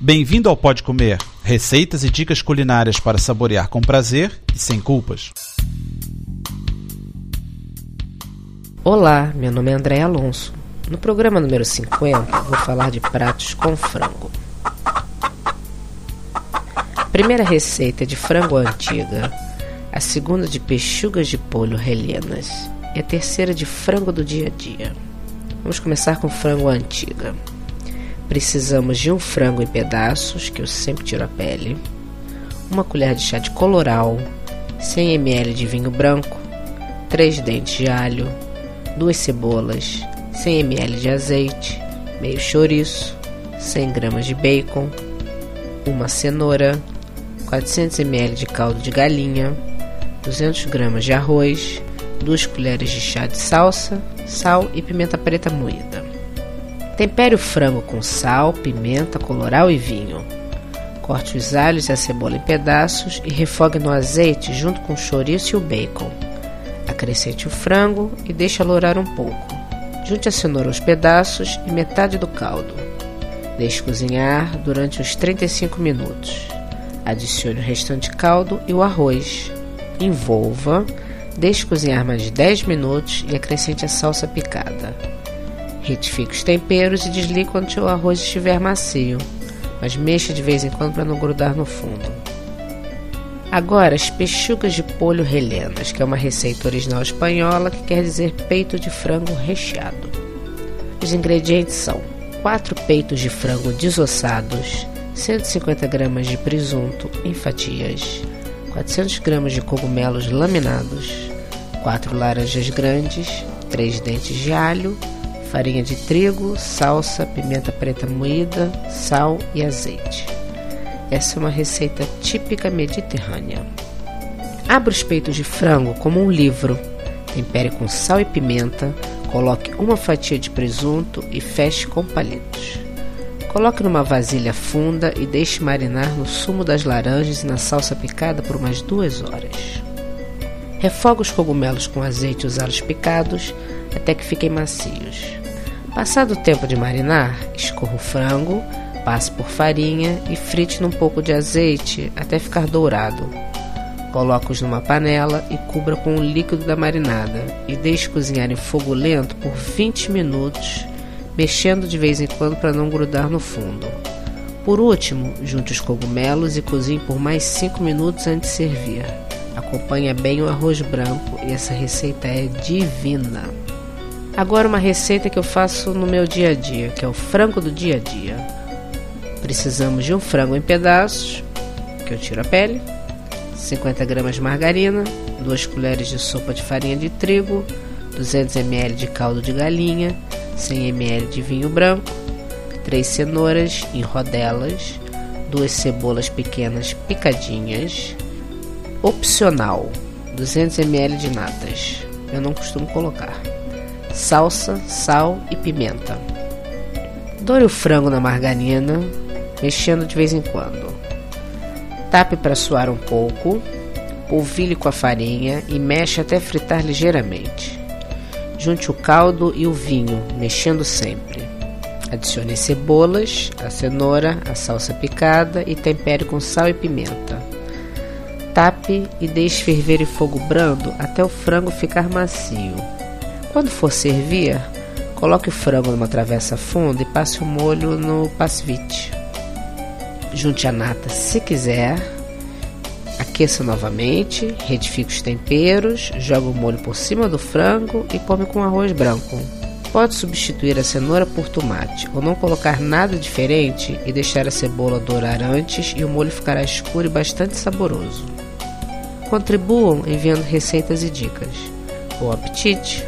Bem-vindo ao Pode Comer, receitas e dicas culinárias para saborear com prazer e sem culpas. Olá, meu nome é André Alonso. No programa número 50, vou falar de pratos com frango. A primeira receita é de frango antiga, a segunda de pechugas de polho relhenas e a terceira de frango do dia a dia. Vamos começar com frango antiga. Precisamos de um frango em pedaços, que eu sempre tiro a pele, uma colher de chá de coloral, 100 ml de vinho branco, 3 dentes de alho, 2 cebolas, 100 ml de azeite, meio chouriço, 100 gramas de bacon, uma cenoura, 400 ml de caldo de galinha, 200 gramas de arroz, 2 colheres de chá de salsa, sal e pimenta preta moída. Tempere o frango com sal, pimenta, coloral e vinho. Corte os alhos e a cebola em pedaços e refogue no azeite junto com o chouriço e o bacon. Acrescente o frango e deixe alourar um pouco. Junte a cenoura aos pedaços e metade do caldo. Deixe cozinhar durante uns 35 minutos. Adicione o restante caldo e o arroz. Envolva, deixe cozinhar mais 10 minutos e acrescente a salsa picada. Retifique os temperos e desligue quando o arroz estiver macio, mas mexa de vez em quando para não grudar no fundo. Agora, as pechugas de polho relhenas, que é uma receita original espanhola que quer dizer peito de frango recheado. Os ingredientes são 4 peitos de frango desossados, 150 gramas de presunto em fatias, 400 gramas de cogumelos laminados, 4 laranjas grandes, 3 dentes de alho, farinha de trigo, salsa, pimenta preta moída, sal e azeite. Essa é uma receita típica mediterrânea. Abra os peitos de frango como um livro. Tempere com sal e pimenta, coloque uma fatia de presunto e feche com palitos. Coloque numa vasilha funda e deixe marinar no sumo das laranjas e na salsa picada por umas duas horas. Refogue os cogumelos com azeite e os alhos picados até que fiquem macios. Passado o tempo de marinar, escorra o frango, passe por farinha e frite num pouco de azeite até ficar dourado. Coloque-os numa panela e cubra com o líquido da marinada e deixe cozinhar em fogo lento por 20 minutos, mexendo de vez em quando para não grudar no fundo. Por último, junte os cogumelos e cozinhe por mais 5 minutos antes de servir. Acompanha bem o arroz branco e essa receita é divina. Agora uma receita que eu faço no meu dia a dia, que é o frango do dia a dia. Precisamos de um frango em pedaços, que eu tiro a pele, 50 gramas de margarina, 2 colheres de sopa de farinha de trigo, 200 ml de caldo de galinha, 100 ml de vinho branco, 3 cenouras em rodelas, 2 cebolas pequenas picadinhas, opcional, 200 ml de natas. Eu não costumo colocar salsa, sal e pimenta. Doure o frango na margarina, mexendo de vez em quando. Tape para suar um pouco, polvilhe com a farinha e mexe até fritar ligeiramente. Junte o caldo e o vinho, mexendo sempre. Adicione as cebolas, a cenoura, a salsa picada e tempere com sal e pimenta. Tape e deixe ferver em fogo brando até o frango ficar macio. Quando for servir, coloque o frango numa travessa funda e passe o molho no passivite. Junte a nata se quiser. Aqueça novamente, retifique os temperos, joga o molho por cima do frango e come com arroz branco. Pode substituir a cenoura por tomate ou não colocar nada diferente e deixar a cebola dourar antes e o molho ficará escuro e bastante saboroso. Contribuam enviando receitas e dicas. Bom apetite!